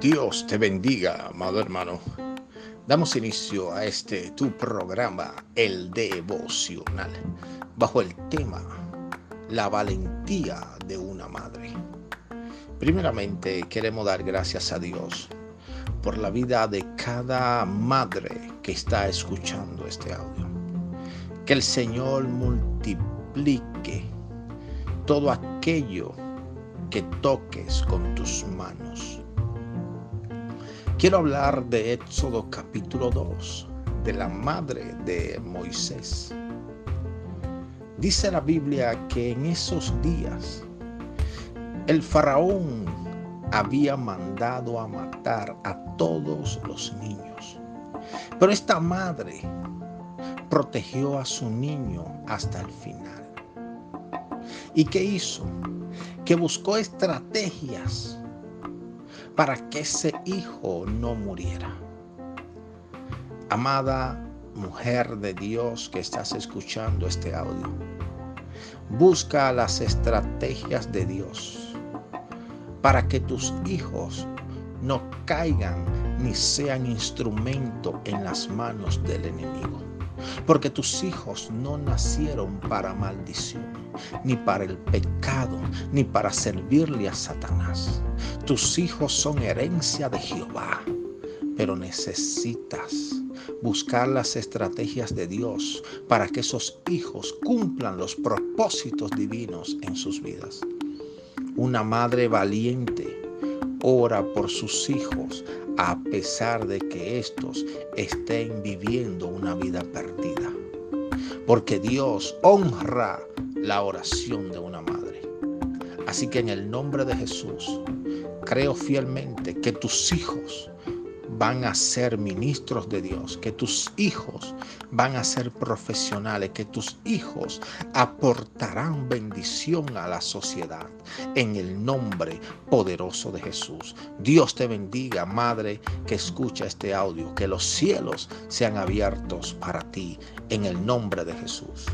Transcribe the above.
Dios te bendiga, amado hermano. Damos inicio a este tu programa, el devocional, bajo el tema La valentía de una madre. Primeramente queremos dar gracias a Dios por la vida de cada madre que está escuchando este audio. Que el Señor multiplique todo aquello que toques con tus manos. Quiero hablar de Éxodo capítulo 2, de la madre de Moisés. Dice la Biblia que en esos días el faraón había mandado a matar a todos los niños. Pero esta madre protegió a su niño hasta el final. ¿Y qué hizo? que buscó estrategias para que ese hijo no muriera. Amada mujer de Dios que estás escuchando este audio, busca las estrategias de Dios para que tus hijos no caigan ni sean instrumento en las manos del enemigo. Porque tus hijos no nacieron para maldición, ni para el pecado, ni para servirle a Satanás. Tus hijos son herencia de Jehová, pero necesitas buscar las estrategias de Dios para que esos hijos cumplan los propósitos divinos en sus vidas. Una madre valiente ora por sus hijos a pesar de que estos estén viviendo una vida perdida. Porque Dios honra la oración de una madre. Así que en el nombre de Jesús, creo fielmente que tus hijos van a ser ministros de Dios, que tus hijos van a ser profesionales, que tus hijos aportarán bendición a la sociedad en el nombre poderoso de Jesús. Dios te bendiga, madre que escucha este audio, que los cielos sean abiertos para ti en el nombre de Jesús.